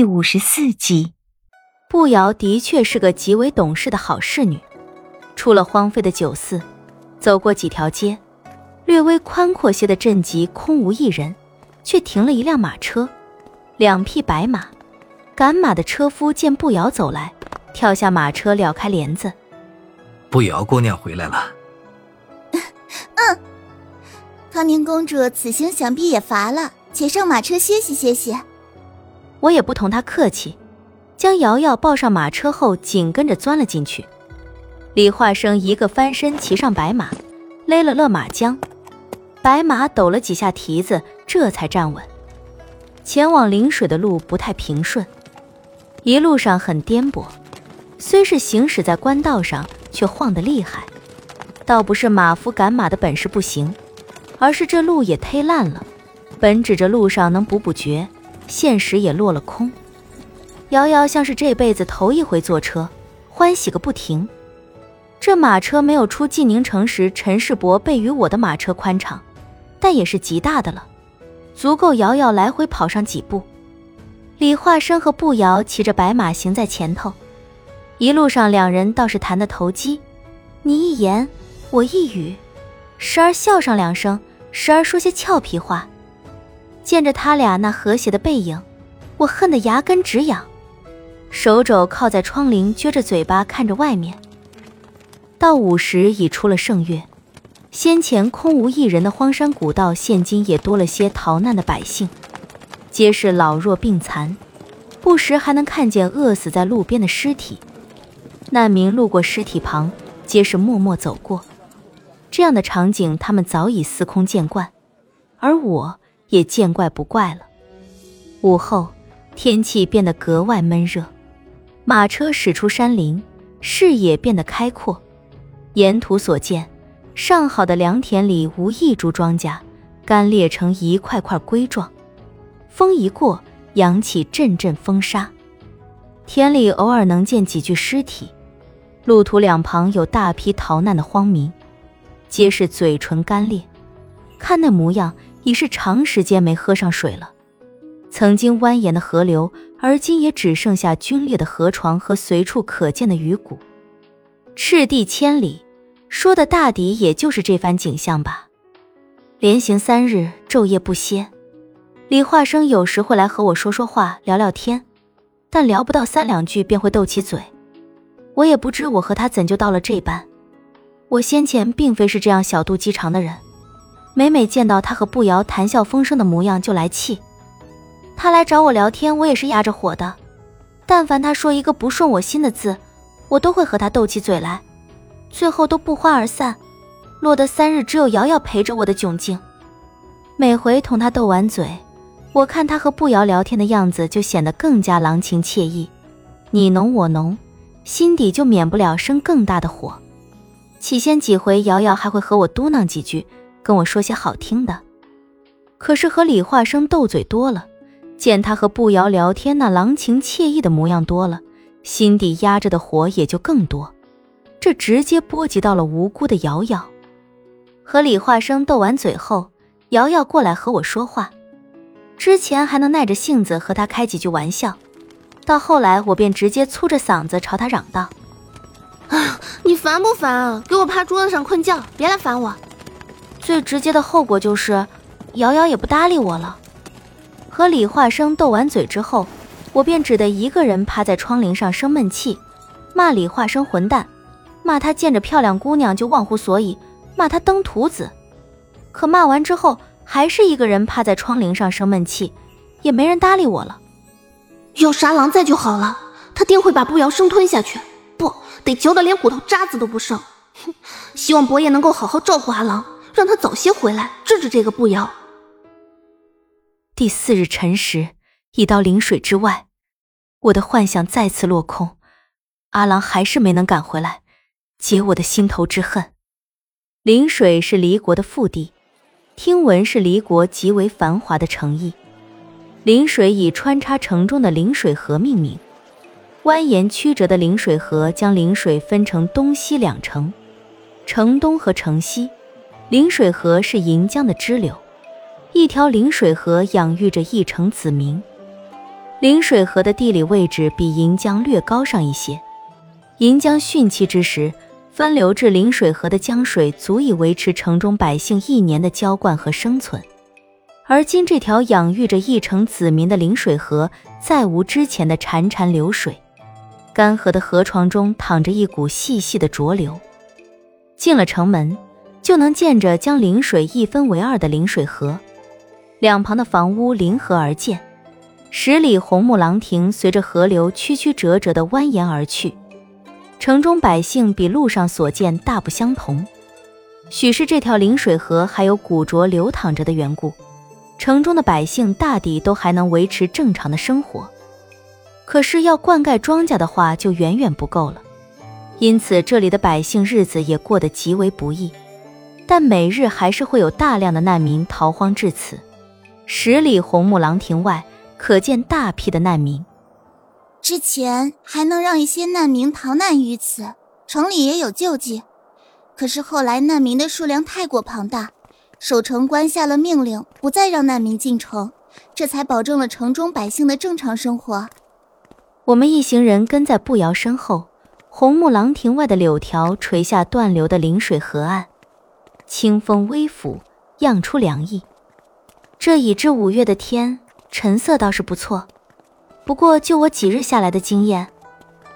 第五十四集，步瑶的确是个极为懂事的好侍女。出了荒废的酒肆，走过几条街，略微宽阔些的镇集空无一人，却停了一辆马车，两匹白马。赶马的车夫见步瑶走来，跳下马车，撩开帘子：“步瑶姑娘回来了。”“嗯，康宁公主此行想必也乏了，且上马车歇息歇息。”我也不同他客气，将瑶瑶抱上马车后，紧跟着钻了进去。李化生一个翻身骑上白马，勒了勒马缰，白马抖了几下蹄子，这才站稳。前往临水的路不太平顺，一路上很颠簸，虽是行驶在官道上，却晃得厉害。倒不是马夫赶马的本事不行，而是这路也忒烂了。本指着路上能补补觉。现实也落了空，瑶瑶像是这辈子头一回坐车，欢喜个不停。这马车没有出晋宁城时陈世伯备与我的马车宽敞，但也是极大的了，足够瑶瑶来回跑上几步。李化生和步瑶骑着白马行在前头，一路上两人倒是谈得投机，你一言我一语，时而笑上两声，时而说些俏皮话。见着他俩那和谐的背影，我恨得牙根直痒，手肘靠在窗棂，撅着嘴巴看着外面。到午时已出了盛月，先前空无一人的荒山古道，现今也多了些逃难的百姓，皆是老弱病残，不时还能看见饿死在路边的尸体。难民路过尸体旁，皆是默默走过。这样的场景，他们早已司空见惯，而我。也见怪不怪了。午后，天气变得格外闷热，马车驶出山林，视野变得开阔。沿途所见，上好的良田里无一株庄稼，干裂成一块块龟状。风一过，扬起阵阵风沙。田里偶尔能见几具尸体，路途两旁有大批逃难的荒民，皆是嘴唇干裂，看那模样。已是长时间没喝上水了。曾经蜿蜒的河流，而今也只剩下龟裂的河床和随处可见的鱼骨。赤地千里，说的大抵也就是这番景象吧。连行三日，昼夜不歇。李化生有时会来和我说说话，聊聊天，但聊不到三两句便会斗起嘴。我也不知我和他怎就到了这般。我先前并非是这样小肚鸡肠的人。每每见到他和步瑶谈笑风生的模样，就来气。他来找我聊天，我也是压着火的。但凡他说一个不顺我心的字，我都会和他斗起嘴来，最后都不欢而散，落得三日只有瑶瑶陪着我的窘境。每回同他斗完嘴，我看他和步瑶聊天的样子，就显得更加郎情妾意，你侬我侬，心底就免不了生更大的火。起先几回，瑶瑶还会和我嘟囔几句。跟我说些好听的，可是和李化生斗嘴多了，见他和步瑶聊天那郎情妾意的模样多了，心底压着的火也就更多，这直接波及到了无辜的瑶瑶。和李化生斗完嘴后，瑶瑶过来和我说话，之前还能耐着性子和他开几句玩笑，到后来我便直接粗着嗓子朝他嚷道：“啊，你烦不烦啊？给我趴桌子上困觉，别来烦我。”最直接的后果就是，瑶瑶也不搭理我了。和李化生斗完嘴之后，我便只得一个人趴在窗棂上生闷气，骂李化生混蛋，骂他见着漂亮姑娘就忘乎所以，骂他登徒子。可骂完之后，还是一个人趴在窗棂上生闷气，也没人搭理我了。有杀狼在就好了，他定会把步摇生吞下去，不得嚼得连骨头渣子都不剩。希望伯爷能够好好照顾阿郎。让他早些回来治治这个步摇。第四日辰时，已到临水之外，我的幻想再次落空。阿郎还是没能赶回来，解我的心头之恨。临水是离国的腹地，听闻是离国极为繁华的城邑。临水以穿插城中的临水河命名，蜿蜒曲折的临水河将临水分成东西两城，城东和城西。临水河是银江的支流，一条临水河养育着一城子民。临水河的地理位置比银江略高上一些。银江汛期之时，分流至临水河的江水足以维持城中百姓一年的浇灌和生存。而今这条养育着一城子民的临水河，再无之前的潺潺流水，干涸的河床中躺着一股细细的浊流。进了城门，就能见着将临水一分为二的临水河，两旁的房屋临河而建。十里红木廊亭随着河流曲曲折折地蜿蜒而去，城中百姓比路上所见大不相同。许是这条临水河还有古浊流淌着的缘故，城中的百姓大抵都还能维持正常的生活。可是要灌溉庄稼的话，就远远不够了。因此，这里的百姓日子也过得极为不易。但每日还是会有大量的难民逃荒至此。十里红木廊亭外。可见大批的难民，之前还能让一些难民逃难于此，城里也有救济。可是后来难民的数量太过庞大，守城官下了命令，不再让难民进城，这才保证了城中百姓的正常生活。我们一行人跟在步摇身后，红木廊亭外的柳条垂下断流的临水河岸，清风微拂，漾出凉意。这已至五月的天。晨色倒是不错，不过就我几日下来的经验，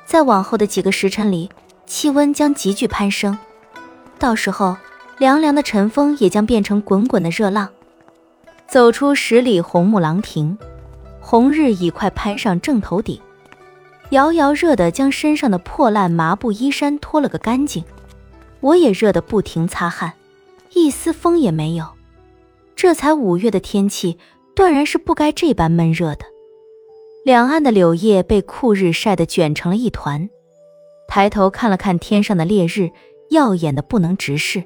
在往后的几个时辰里，气温将急剧攀升，到时候凉凉的晨风也将变成滚滚的热浪。走出十里红木廊亭，红日已快攀上正头顶，遥遥热得将身上的破烂麻布衣衫脱了个干净，我也热得不停擦汗，一丝风也没有。这才五月的天气。断然是不该这般闷热的。两岸的柳叶被酷日晒得卷成了一团，抬头看了看天上的烈日，耀眼的不能直视。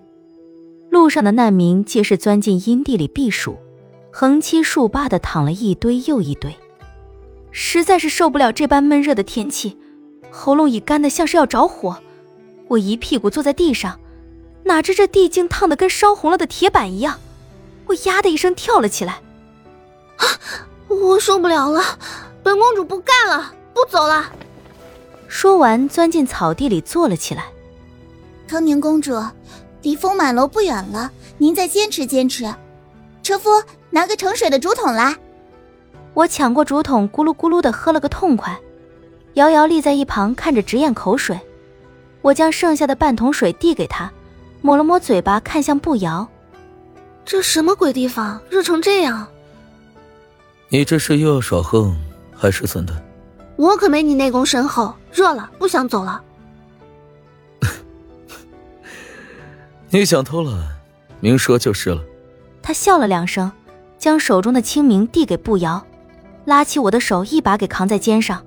路上的难民皆是钻进阴地里避暑，横七竖八的躺了一堆又一堆，实在是受不了这般闷热的天气，喉咙已干得像是要着火。我一屁股坐在地上，哪知这地竟烫得跟烧红了的铁板一样，我呀的一声跳了起来。啊我受不了了，本公主不干了，不走了。说完，钻进草地里坐了起来。康宁公主，离风满楼不远了，您再坚持坚持。车夫，拿个盛水的竹筒来。我抢过竹筒，咕噜咕噜的喝了个痛快。瑶瑶立在一旁看着直咽口水。我将剩下的半桶水递给她，抹了抹嘴巴，看向步摇。这什么鬼地方，热成这样？你这是又要耍横还是怎的？我可没你内功深厚，热了不想走了。你想偷懒，明说就是了。他笑了两声，将手中的清明递给步摇，拉起我的手，一把给扛在肩上。